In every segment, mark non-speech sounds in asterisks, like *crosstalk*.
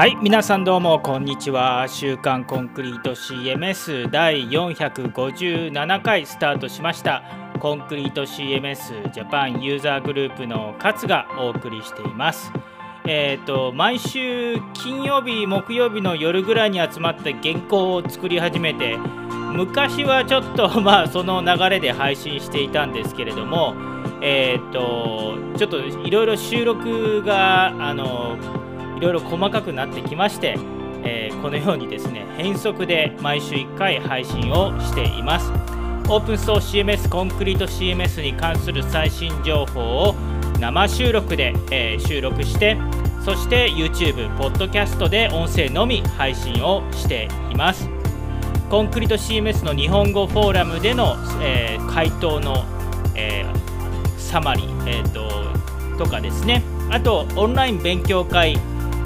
はい皆さんどうもこんにちは。週刊コンクリート CMS 第457回スタートしました。コンクリート CMS ジャパンユーザーグループの勝がお送りしています。えーと、毎週金曜日木曜日の夜ぐらいに集まって原稿を作り始めて昔はちょっと *laughs* まあその流れで配信していたんですけれどもえーとちょっといろいろ収録があのいろいろ細かくなってきまして、えー、このようにですね変則で毎週1回配信をしています。オープンソース CMS コンクリート CMS に関する最新情報を生収録で、えー、収録してそして YouTube、ポッドキャストで音声のみ配信をしています。コンクリート CMS の日本語フォーラムでの、えー、回答の、えー、サマリー、えーと、とかですね。あとオンライン勉強会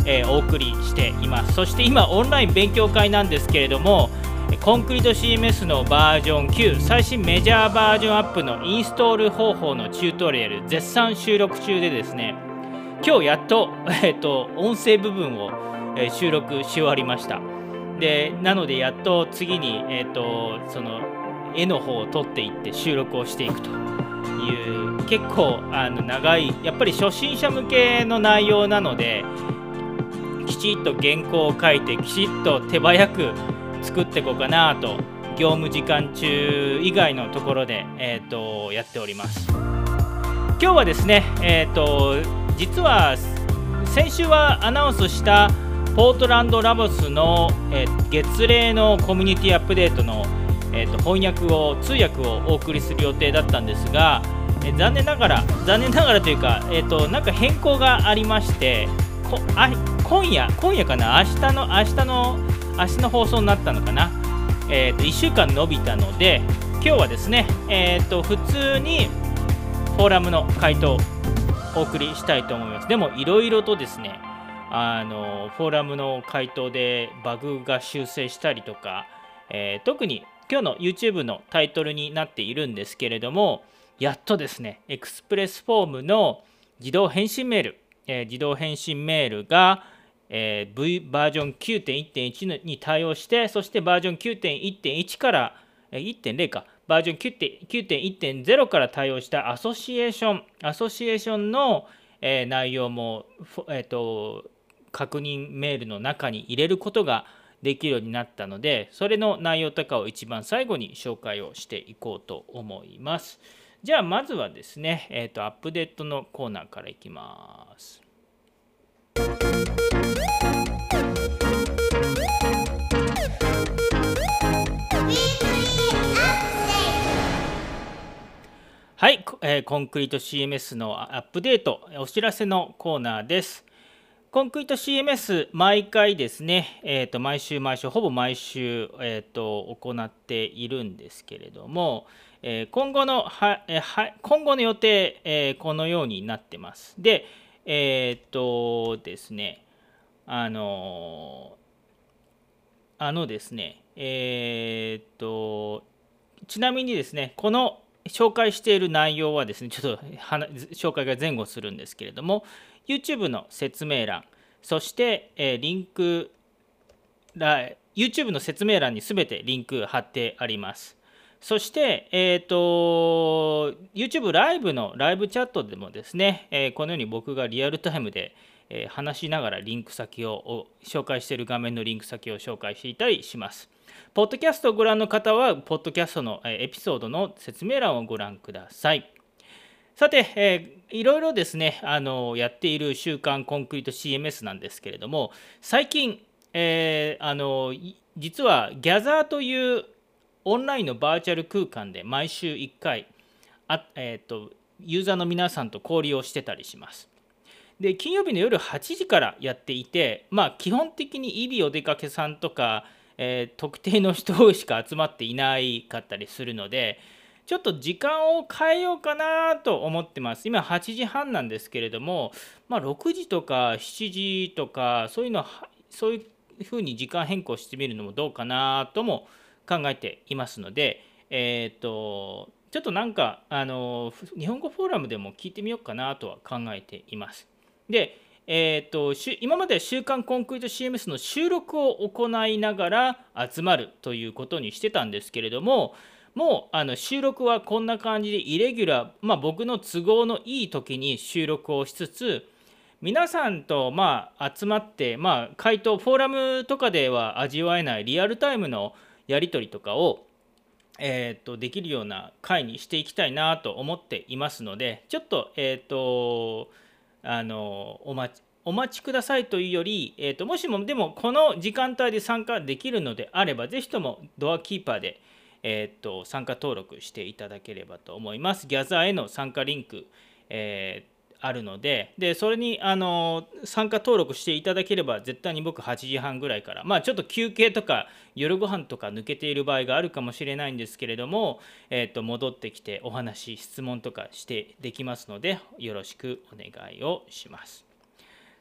えー、お送りしています。そして今オンライン勉強会なんですけれどもコンクリート CMS のバージョン9最新メジャーバージョンアップのインストール方法のチュートリアル絶賛収録中でですね今日やっと, *laughs* えーと、音声部分を、収録し終わりました。でなのでやっと次に、えーと、その絵の方を撮っていって収録をしていくという結構あの長いやっぱり初心者向けの内容なのできちっと原稿を書いてきちっと手早く作っていこうかなと業務時間中以外のところで、えーと、やっております。今日はですね、えーと、実は先週はアナウンスしたポートランドラボスの、えー、月例のコミュニティアップデートの、えーと、翻訳を通訳をお送りする予定だったんですが、えー、残念ながら残念ながらというか、えー、となんか変更がありましてこあ今夜、今夜かな、明日の、明日の、明日の放送になったのかな、えーと、1週間伸びたので、今日はですね、えーと、普通にフォーラムの回答お送りしたいと思います。でも、いろいろとですね、あのフォーラムの回答でバグが修正したりとか、えー、特に今日の YouTube のタイトルになっているんですけれども、やっとですね、 Express フォームの自動返信メール、えー、自動返信メールが、えー、v バージョン9.1.1に対応して、そしてバージョン9.1.1から、えー、1.0か、バージョン9.1.0から対応したアソシエーション、アソシエーションの、えー、内容も、えーと、確認メールの中に入れることができるようになったので、それの内容とかを一番最後に紹介をしていこうと思います。じゃあまずはですね、えーと、アップデートのコーナーからいきます。え、コンクリート CMS のアップデート、お知らせのコーナーです。コンクリート CMS、毎回ですね、えーと、毎週毎週、ほぼ毎週、えーと、行っているんですけれども、え、今後のは、え、は今後の予定、え、このようになってます。で、えっ、とですね、あのあのですね、えっ、と、ちなみにですね、この紹介している内容はですね、ちょっと紹介が前後するんですけれども、YouTube の説明欄、そして、え、リンク、YouTube の説明欄にすべてリンク貼ってあります。そして、え、ー、と、YouTube ライブのライブチャットでもですね、えー、このように僕がリアルタイムで、えー、話しながらリンク先を紹介している画面のリンク先を紹介していたりします。ポッドキャストをご覧の方は、ポッドキャストのエピソードの説明欄をご覧ください。さて、えー、いろいろですね、あのやっている週刊コンクリート CMS なんですけれども、最近、えー、あの実はギャザーというオンラインのバーチャル空間で毎週1回あ、えーと、ユーザーの皆さんと交流をしてたりします。で金曜日の夜8時からやっていて、まあ、基本的にイビお出かけさんとかえー、特定の人しか集まっていないかったりするのでちょっと時間を変えようかなと思ってます。今8時半なんですけれども、まあ、6時とか7時とかそういうのそういうふうに時間変更してみるのもどうかなとも思います考えていますので、えっ、とちょっとなんかあの日本語フォーラムでも聞いてみようかなとは考えています。で、えーと、今までは週刊コンクリート CMS の収録を行いながら集まるということにしてたんですけれどももうあの収録はこんな感じでイレギュラー、まあ、僕の都合のいい時に収録をしつつ皆さんとまあ集まって、まあ、回答フォーラムとかでは味わえないリアルタイムのやり取りとかを、えー、とできるような回にしていきたいなと思っていますのでちょっとえ、ー、とあのお待ちお待ちくださいというより、えーと、もしもでもこの時間帯で参加できるのであれば、ぜひともドアキーパーで、えーと、参加登録していただければと思います。ギャザーへの参加リンク、えー、あるので、でそれにあの参加登録していただければ、絶対に僕8時半ぐらいから、まあちょっと休憩とか夜ご飯とか抜けている場合があるかもしれないんですけれども、えーと戻ってきてお話、質問とかしてできますので、よろしくお願いをします。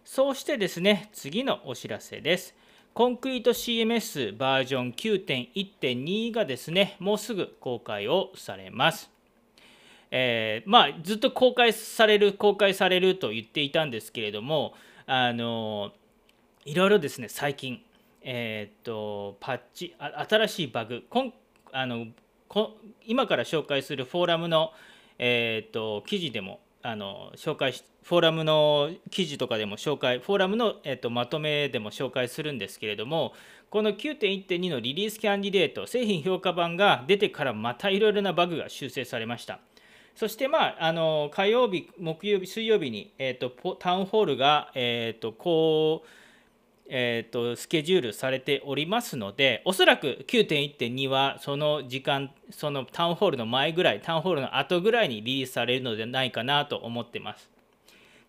そうしてですね、次のお知らせです。コンクリート CMS バージョン9.1.2がですね、もうすぐ公開をされます。えー、まあ、ずっと公開される、公開されると言っていたんですけれども、あのいろいろですね、最近、えー、っと、パッチ、新しいバグ、こんあのこ今から紹介するフォーラムの、えー、っと記事でもあの紹介しフォーラムの記事とかでも紹介フォーラムの、えっと、まとめでも紹介するんですけれどもこの9.1.2のリリースキャンディデート製品評価版が出てからまたいろいろなバグが修正されました。そしてまああの火曜日木曜日水曜日に、えっと、タウンホールが、えっと、こうえーと、スケジュールされておりますのでおそらく9.1.2はその時間そのタウンホールの前ぐらいタウンホールの後ぐらいにリリースされるのではないかなと思ってます。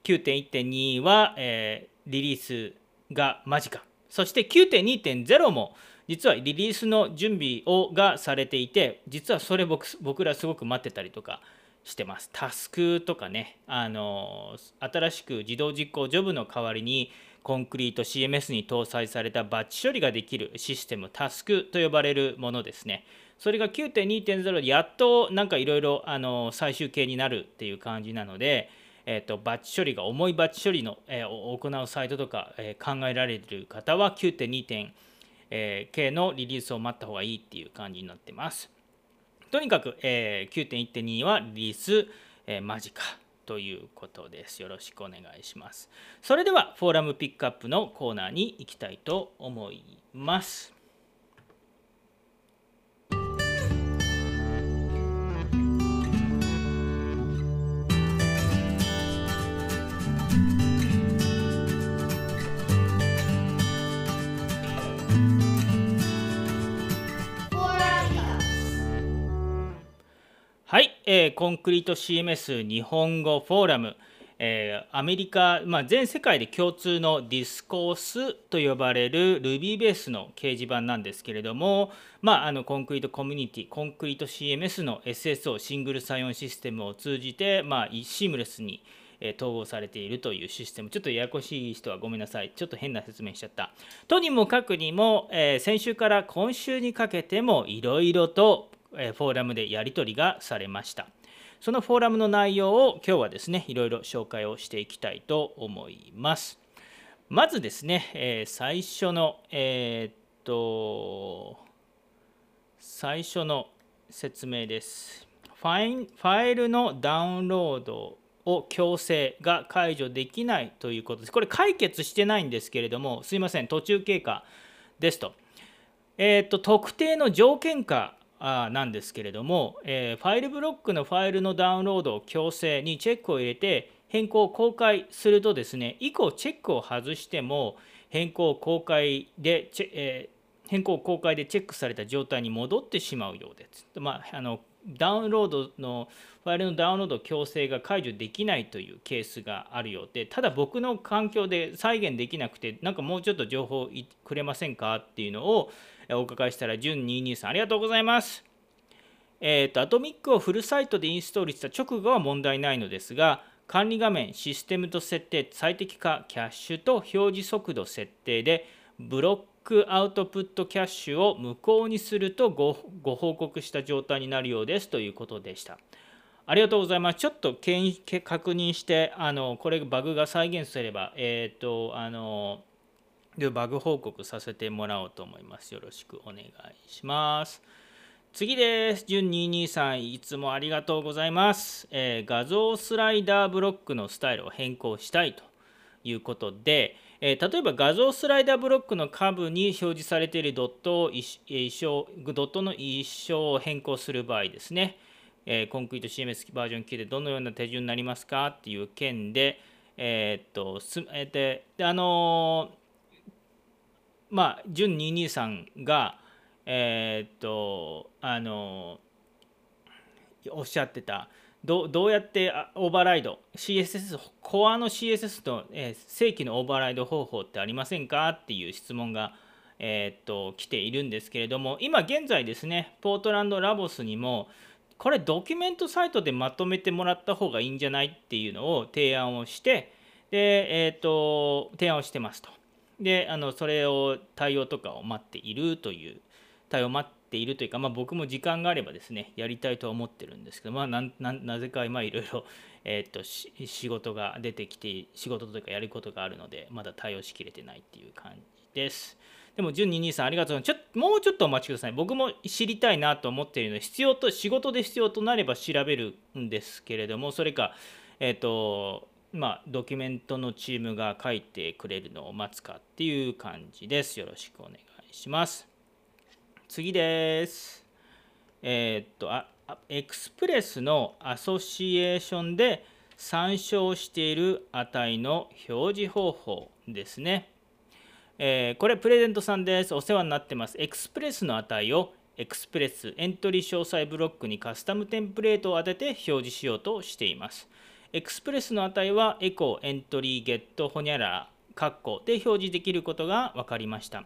9.1.2は、えー、リリースが間近。そして9.2.0も実はリリースの準備をがされていて実はそれ僕僕らすごく待ってたりとかしてますタスクとかねあの新しく自動実行ジョブの代わりにコンクリート CMS に搭載されたバッチ処理ができるシステムタスクと呼ばれるものですね。それが9.2.0でやっとなんかいろいろ最終形になるっていう感じなので、えーと、バッチ処理が重いバッチ処理の、えー、を行うサイトとか、えー、考えられる方は9.2.0、えー、のリリースを待った方がいいっていう感じになってます。とにかく、えー、9.1.2はリリース、えー、間近ということです。よろしくお願いします。それでは、フォーラムピックアップのコーナーに行きたいと思います。え、 Concrete CMS 日本語フォーラム、えー、アメリカ、まあ、全世界で共通の Discourse と呼ばれる Ruby ベースの掲示板なんですけれども、まあ、あのコンクリートコミュニティ、コンクリート CMS の SSO シングルサインオンシステムを通じて、まあ、シームレスに統合されているというシステム。ちょっとややこしい人はごめんなさい。ちょっと変な説明しちゃった。とにもかくにも、えー、先週から今週にかけてもいろいろとフォーラムでやり取りがされました。そのフォーラムの内容を今日はですね、いろいろ紹介をしていきたいと思います。まずですね、え、最初の、え、っと、最初の説明です。ファイファイルのダウンロードを強制が解除できないということです。これ解決してないんですけれども、すいません、途中経過ですと。えー、っと、特定の条件下なんですけれども、えー、ファイルブロックのファイルのダウンロードを強制にチェックを入れて変更を公開するとですね以降チェックを外しても変更公開でチェ、えー、変更公開でチェックされた状態に戻ってしまうようです。まあ、あのダウンロードのファイルのダウンロード強制が解除できないというケースがあるようでただ僕の環境で再現できなくてなんかもうちょっと情報くれませんかっていうのをお伺いしたら、純223さん、ありがとうございます。えっ、ー、と、アトミックをフルサイトでインストールした直後は問題ないのですが、管理画面、システムと設定、最適化、キャッシュと表示速度設定で、ブロックアウトプットキャッシュを無効にするとご報告した状態になるようですということでした。ありがとうございます。ちょっとけんけ確認して、あのこれバグが再現すれば、えっ、と、あの、でバグ報告させてもらおうと思います。よろしくお願いします。次です。順223いつもありがとうございます、えー、画像スライダーブロックのスタイルを変更したいということで、えー、例えば画像スライダーブロックの下部に表示されているドットを一緒ドットの一生を変更する場合ですね、えー、コンクリート CMS バージョン9でどのような手順になりますかっていう件で、えー、っとすえー、であのまあ準223がえっとあのおっしゃってたどどうやってオーバーライド CSS コアの CSS と、えー、正規のオーバーライド方法ってありませんかっていう質問が、えー、っと来ているんですけれども今現在ですねポートランドラボスにもこれドキュメントサイトでまとめてもらった方がいいんじゃないっていうのを提案をしてで、えー、っと提案をしてますと。であのそれを対応とかを待っているという対応を待っているというか、まあ、僕も時間があればですねやりたいとは思ってるんですけど、まあ、なぜか今 *laughs* いろいろ、えー、っと仕事が出てきて仕事というかやることがあるのでまだ対応しきれてないっていう感じです。でも、純22さん、ありがとうちょもうちょっとお待ちください。僕も知りたいなと思っているので、必要と、仕事で必要となれば調べるんですけれども、それか、えっ、ー、と、まあ、ドキュメントのチームが書いてくれるのを待つかっていう感じです。よろしくお願いします。次です。えっ、とあ、 Express のアソシエーションで参照している値の表示方法ですね。えー、これプレゼントさんです。お世話になってます。 Express の値を Express エントリー詳細ブロックにカスタムテンプレートを当てて表示しようとしています。エクスプレスの値はエコーエントリーゲットホニャララカッコで表示できることが分かりました。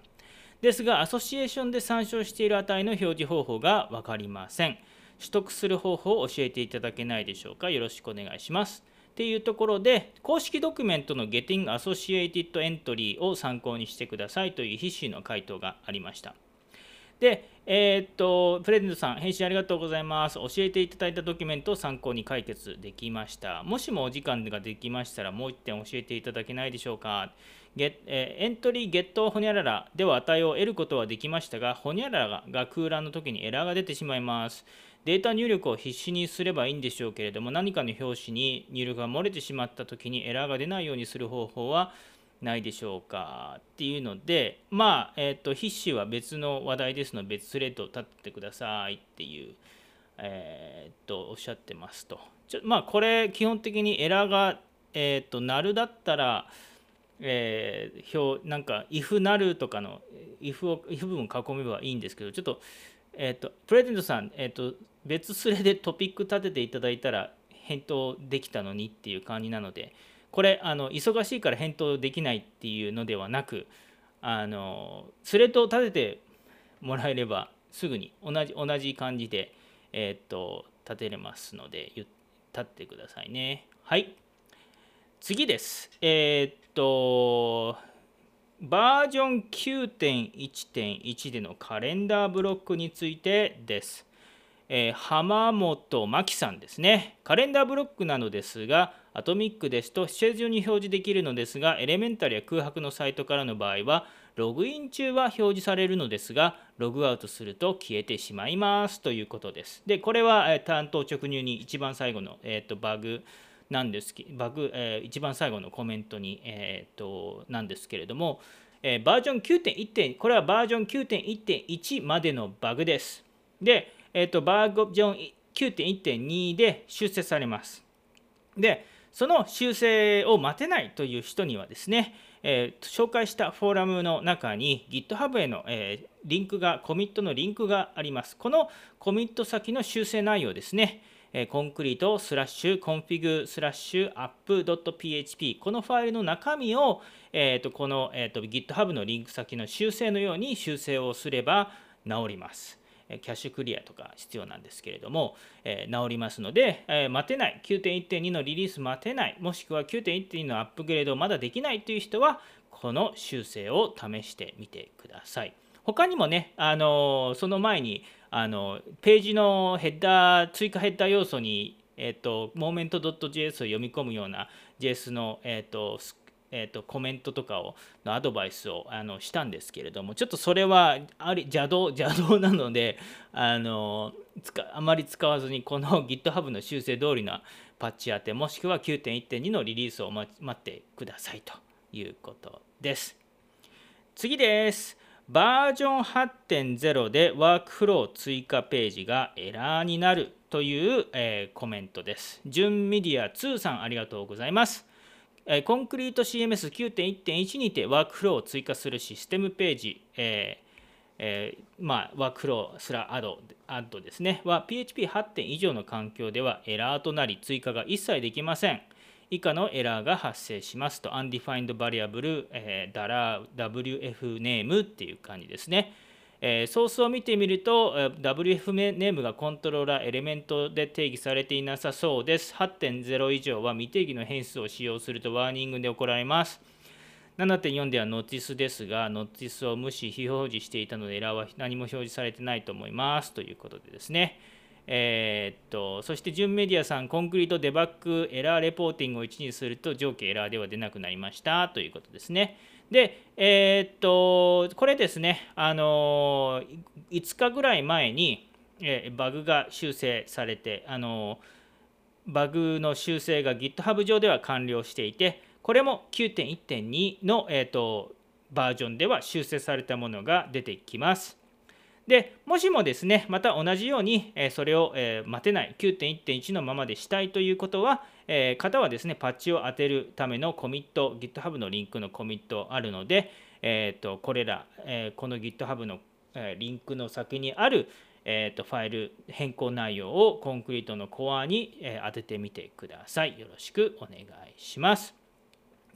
ですが、アソシエーションで参照している値の表示方法が分かりません。取得する方法を教えていただけないでしょうか？よろしくお願いします。っていうところで、公式ドキュメントの Getting Associated Entry を参考にしてくださいという必死の回答がありました。で、えー、っと、プレゼントさん、返信ありがとうございます。教えていただいたドキュメントを参考に解決できました。もしもお時間ができましたら、もう1点教えていただけないでしょうか。ゲえー、エントリーゲットホニャララでは値を得ることはできましたが、ホニャララが空欄の時にエラーが出てしまいます。データ入力を必死にすればいいんでしょうけれども、何かの表紙に入力が漏れてしまったときにエラーが出ないようにする方法はないでしょうかっていうので、まあ、えっ、ー、と、筆詞は別の話題ですので、別スレッドを立ててくださいっていう、えっ、ー、と、おっしゃってますと。ちょまあ、これ、基本的にエラーが、えっ、ー、と、なるだったら、えー、表なんか if なるとかの if を if 文囲めばいいんですけどちょっと,、えーと、プレゼントさん、えーと別スレでトピック立てていただいたら返答できたのにっていう感じなのでこれあの忙しいから返答できないっていうのではなくあのスレッドを立ててもらえればすぐに同じ同じ感じで、えーと、立てれますので立ってくださいね。はい。次です。えっ、とバージョン9.1.1でのカレンダーブロックについてです。えー、浜本真紀さんですね。カレンダーブロックなのですが、アトミックですと、施設上に表示できるのですが、エレメンタルや空白のサイトからの場合は、ログイン中は表示されるのですが、ログアウトすると消えてしまいますということです。で、これは、え、担当直入に一番最後の、えーと、バグなんですけバグ、えー、一番最後のコメントに、えーと、なんですけれども、えー、バージョン9.1これはバージョン9.1.1までのバグです。で、えーと、バージョン9.1.2で修正されます。で、その修正を待てないという人にはですね、えー、紹介したフォーラムの中に GitHub への、えー、リンクが、コミットのリンクがあります。このコミット先の修正内容ですね、えー、コンクリートスラッシュ config スラッシュ app .php このファイルの中身を、えーと、この、えーと GitHub のリンク先の修正のように修正をすれば治ります。キャッシュクリアとか必要なんですけれども、えー、治りますので、えー、待てない、9.1.2のリリース待てない、もしくは9.1.2のアップグレードまだできないという人は、この修正を試してみてください。他にもね、あのその前にあのページのヘッダー追加ヘッダー要素にえーと、モーメント .js を読み込むような JS の、えーとえーと、コメントとかをのアドバイスをあのしたんですけれどもちょっとそれはあり邪道邪道なので *laughs* あのあまり使わずにこの GitHub の修正通りのパッチ当てもしくは9.1.2のリリースを待ってくださいということです。次です。バージョン8.0でワークフロー追加ページがエラーになるという、えー、コメントです。純メディア2さんありがとうございます。コンクリート CMS9.1.1 にてワークフローを追加するシステムページ、えーえー、まあ、ワークフローすらアドアッドですねは PHP8 点以上の環境ではエラーとなり追加が一切できません。以下のエラーが発生しますと Undefined Variable、えー、WF ネームっていう感じですね。ソースを見てみると WF ネームがコントローラーエレメントで定義されていなさそうです。8.0以上は未定義の変数を使用すると warning で怒られます。7.4では notice ですが、 notice を無視、非表示していたのでエラーは何も表示されてないと思いますということでですね。えー、っとそして準メディアさん、コンクリートデバッグエラーレポーティングを1にすると上記エラーでは出なくなりましたということですね。で、えー、っとこれですね、あの5日ぐらい前に、えバグが修正されて、あのバグの修正が GitHub 上では完了していて、これも9.1.2の、えー、っとバージョンでは修正されたものが出てきます。でもしもですねまた同じように、えそれを、え待てない9.1.1のままでしたいということは、え方はですねパッチを当てるためのコミット GitHub のリンクのコミットあるので、えーと、これら、えこの GitHub の、えリンクの先にあるえーと、ファイル変更内容をコンクリートのコアに、え当ててみてください。よろしくお願いします。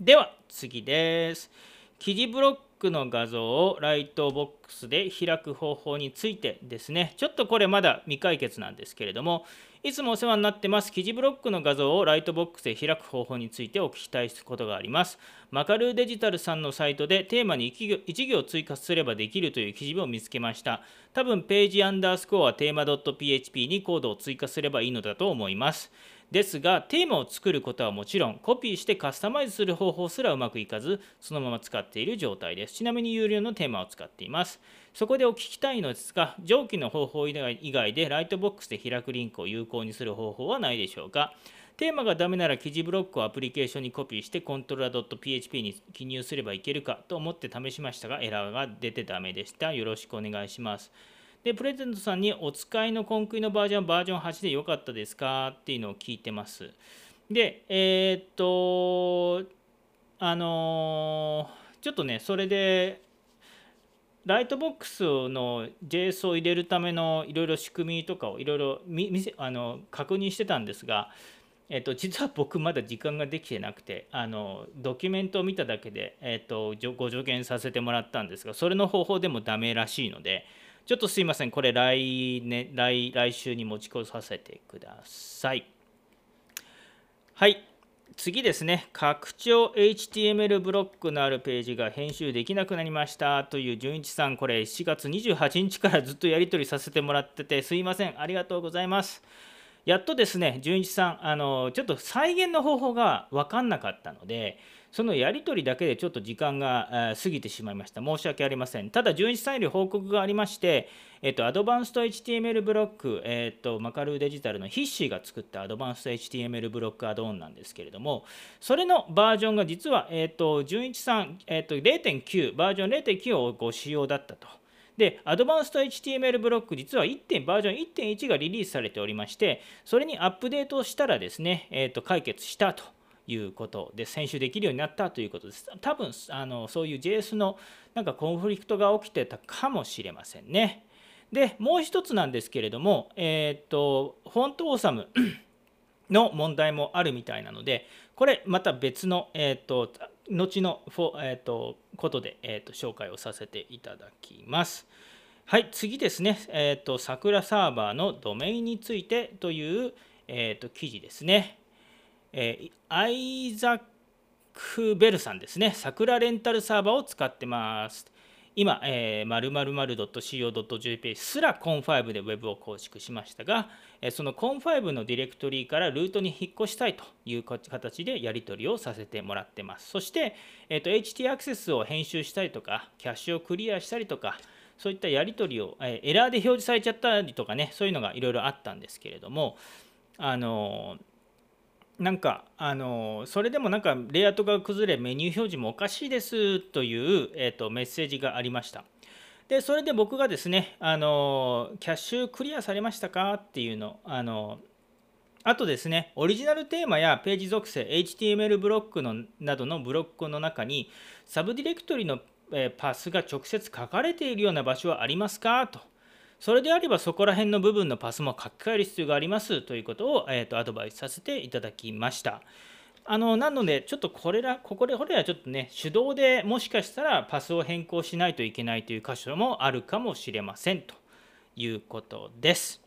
では次です。記事ブロックの画像をライトボックスで開く方法についてですね、ちょっとこれまだ未解決なんですけれども、いつもお世話になってます記事ブロックの画像をライトボックスで開く方法についてお聞きしたいことがあります。マカルーデジタルさんのサイトでテーマに1行追加すればできるという記事を見つけました。多分ページアンダースコアテーマ .php にコードを追加すればいいのだと思います。ですが、テーマを作ることはもちろん、コピーしてカスタマイズする方法すらうまくいかず、そのまま使っている状態です。ちなみに有料のテーマを使っています。そこでお聞きたいのですが、上記の方法以外でライトボックスで開くリンクを有効にする方法はないでしょうか？テーマがダメなら記事ブロックをアプリケーションにコピーしてコントローラー .php に記入すればいけるかと思って試しましたがエラーが出てダメでした。よろしくお願いします。で、プレゼントさんにお使いのコンクリのバージョンバージョン8で良かったですか？っていうのを聞いてます。で、えー、っと、あのちょっとね、それで、ライトボックスの JS を入れるためのいろいろ仕組みとかをいろいろあの確認してたんですが、えっと、実は僕まだ時間ができてなくてあのドキュメントを見ただけで、えっと、ご助言させてもらったんですがそれの方法でもダメらしいのでちょっとすいません、これ来年来来週に持ち越させてください。はい、次ですね、拡張 HTML ブロックのあるページが編集できなくなりました。という純一さん、これ7月28日からずっとやり取りさせてもらってて、すいません、ありがとうございます。やっとですね、純一さん、あのちょっと再現の方法が分かんなかったので、そのやり取りだけでちょっと時間が過ぎてしまいました。申し訳ありません。ただ、11歳より報告がありまして、えっと、アドバンスト HTML ブロック、えっと、マカルーデジタルのヒッシーが作ったアドバンスト HTML ブロックアドオンなんですけれども、それのバージョンが実は、えっと、純一さん、えっと、0.9、バージョン0.9をご使用だったと。で、アドバンスト HTML ブロック、実は1バージョン1.1がリリースされておりまして、それにアップデートしたらですね、えっと、解決したと。いうことで編集できるようになったということです。多分あのそういう JS のなんかコンフリクトが起きてたかもしれませんね。でもう一つなんですけれども、えっ、とフォントオーサムの問題もあるみたいなのでこれまた別の、えっ、と後のフォ、えっとことで、えっと紹介をさせていただきます。はい、次ですね、えっと桜サーバーのドメインについてという、えっと記事ですね。え、アイザック・ベルさんですね、桜レンタルサーバーを使ってます。今、えー、〇〇〇 .co.jp すら Con5 で Web を構築しましたが、えその Con5 のディレクトリからルートに引っ越したいという形でやり取りをさせてもらってます。そして、えーと、HT アクセスを編集したりとか、キャッシュをクリアしたりとか、そういったやり取りを、えエラーで表示されちゃったりとかね、そういうのがいろいろあったんですけれども、あのなんかあのそれでもなんかレイアウトが崩れメニュー表示もおかしいですという、えーと、メッセージがありましたでそれで僕がですねあのキャッシュクリアされましたかっていうのあのあとですね、オリジナルテーマやページ属性、HTML ブロックのなどのブロックの中に、サブディレクトリのパスが直接書かれているような場所はありますか？と。それであればそこら辺の部分のパスも書き換える必要がありますということを、えーと、アドバイスさせていただきました。あのなので、ちょっとこれら、ここで、これはちょっとね、手動でもしかしたらパスを変更しないといけないという箇所もあるかもしれませんということです。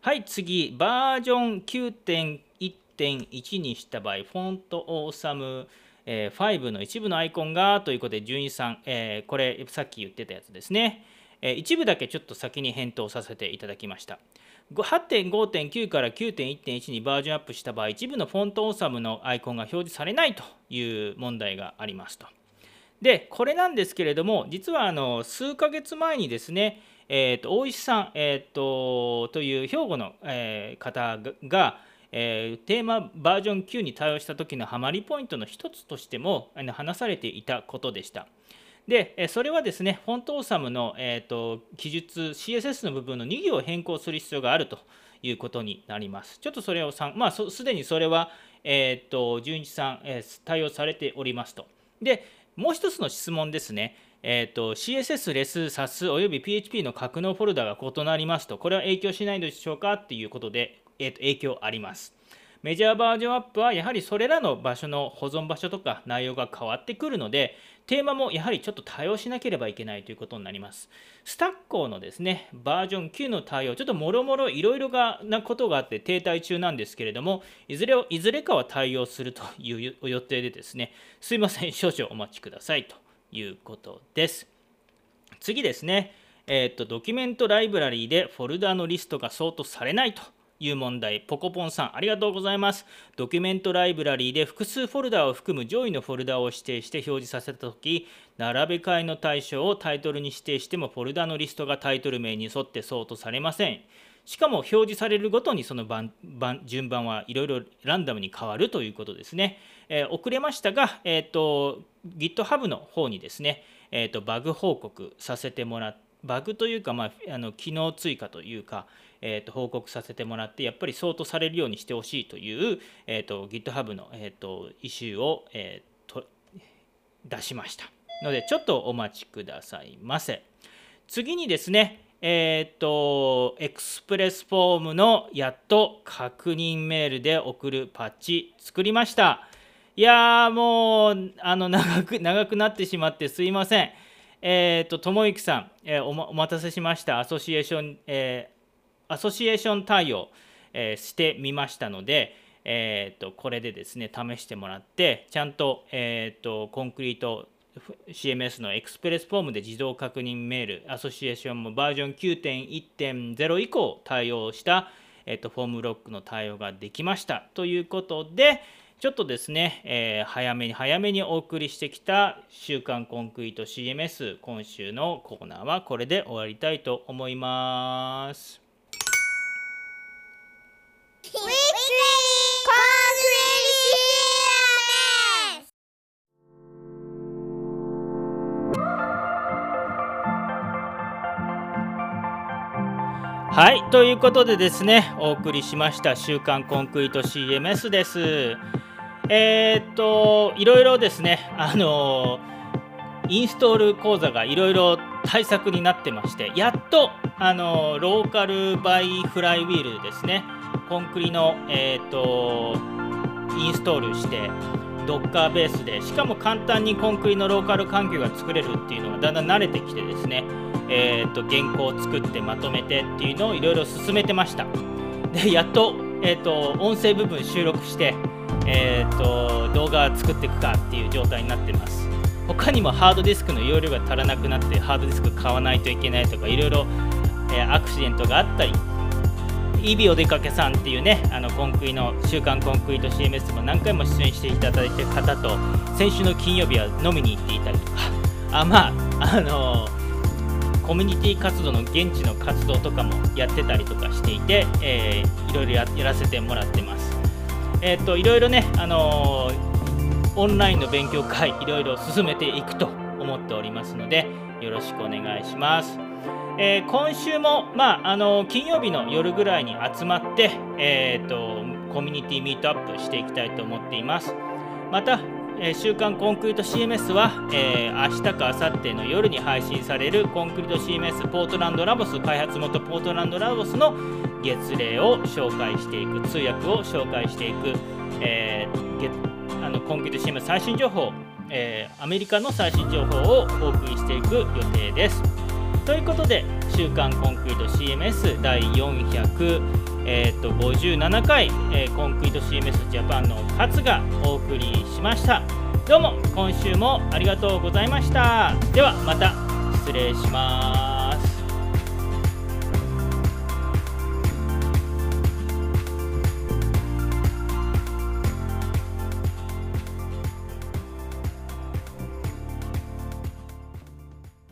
はい、次、バージョン9.1.1にした場合、フォントオーサム5の一部のアイコンがということで、順位さん、えー、これさっき言ってたやつですね。一部だけちょっと先に返答させていただきました。8.5.9から9.1.1にバージョンアップした場合、一部のフォントオーサムのアイコンが表示されないという問題がありますと。で、これなんですけれども、実はあの数ヶ月前にですね、えーと、大石さん、えーと、という兵庫の、えー、方が、えー、テーマバージョン9に対応した時のハマりポイントの一つとしても話されていたことでした。で、それはですね、フォントオーサムの、えーと、記述、CSS の部分の2行を変更する必要があるということになります。ちょっとそれを3、まあ、すでにそれは、えっ、ー、と、純一さん、えー、対応されておりますと。で、もう一つの質問ですね。えー、CSS、レス、SAS および PHP の格納フォルダが異なりますと、これは影響しないのでしょうかっていうことで、えーと影響あります。メジャーバージョンアップはやはりそれらの場所の保存場所とか内容が変わってくるので、テーマもやはりちょっと対応しなければいけないということになります。スタッコのですね、バージョン9の対応、ちょっともろもろいろいろなことがあって停滞中なんですけれども、いずれいずれかは対応するという予定でですね、すいません、少々お待ちくださいということです。次ですね、えっ、と、ドキュメントライブラリーでフォルダのリストがソートされないという問題、ポコポンさん、ありがとうございます。ドキュメントライブラリーで複数フォルダを含む上位のフォルダを指定して表示させたとき、並べ替えの対象をタイトルに指定しても、フォルダのリストがタイトル名に沿ってソートされません。しかも表示されるごとにその番順番はいろいろランダムに変わるということですね。えー、遅れましたが、えーと、GitHub の方にですね、えーと、バグ報告させてもらって、バグというか、まあ、あの機能追加というか、えー、と報告させてもらってやっぱり相当されるようにしてほしいという、えー、と GitHub の、えー、とイシューを、えー、と出しました。のでちょっとお待ちくださいませ。次にですねえっ、ー、と Express フォームのやっと確認メールで送るパッチ作りました。いやーもうあの長く長くなってしまってすいません。えっ、ー、と、ともゆきさん、えーお、お待たせしました。アソシエーション、えアソシエーション対応、えしてみましたので、えーと、これでですね試してもらってちゃんと,、えーと、コンクリート CMS の Express フォームで自動確認メールアソシエーションもバージョン9.1.0以降対応した、えーと、フォームブロックの対応ができましたということでちょっとですね、えー、早めに早めにお送りしてきた週刊コンクリート CMS 今週のコーナーはこれで終わりたいと思います。はい、ということでですね、お送りしました週刊コンクリート CMS です。えー、っと、いろいろですね、あのインストール講座がいろいろ対策になってまして、やっと、あのローカルバイフライウィールですね、コンクリの、えー、っと、インストールして、ドッカーベースで、しかも簡単にコンクリのローカル環境が作れるっていうのがだんだん慣れてきてですね、えーと、原稿を作ってまとめてっていうのをいろいろ進めてました。でやっと,、えーと、音声部分収録して、えーと、動画作っていくかっていう状態になってます。他にもハードディスクの容量が足らなくなってハードディスク買わないといけないとかいろいろ、アクシデントがあったりイビお出かけさんっていうねあのコンクリの週刊コンクリート CMS も何回も出演していただいてる方と先週の金曜日は飲みに行っていたりとかあまああのコミュニティ活動の現地の活動とかもやってたりとかしていて、えー、いろいろやらせてもらってます。えっ、ー、といろいろね、あのー、オンラインの勉強会いろいろ進めていくと思っておりますのでよろしくお願いします。えー、今週も、まあ、あの金曜日の夜ぐらいに集まって、えーと、コミュニティミートアップしていきたいと思っています。また、えー、週刊コンクリート CMS は、えー、明日か明後日の夜に配信されるコンクリート CMS ポートランドラボス開発元ポートランドラボスの月例を紹介していく通訳を紹介していく、えー、あのコンクリート CMS 最新情報、えー、アメリカの最新情報をお送りしていく予定です。ということで「週刊コンクリート CMS 第457、回、え、コンクリート CMS ジャパンの勝がお送りしました。どうも今週もありがとうございました。ではまた失礼します。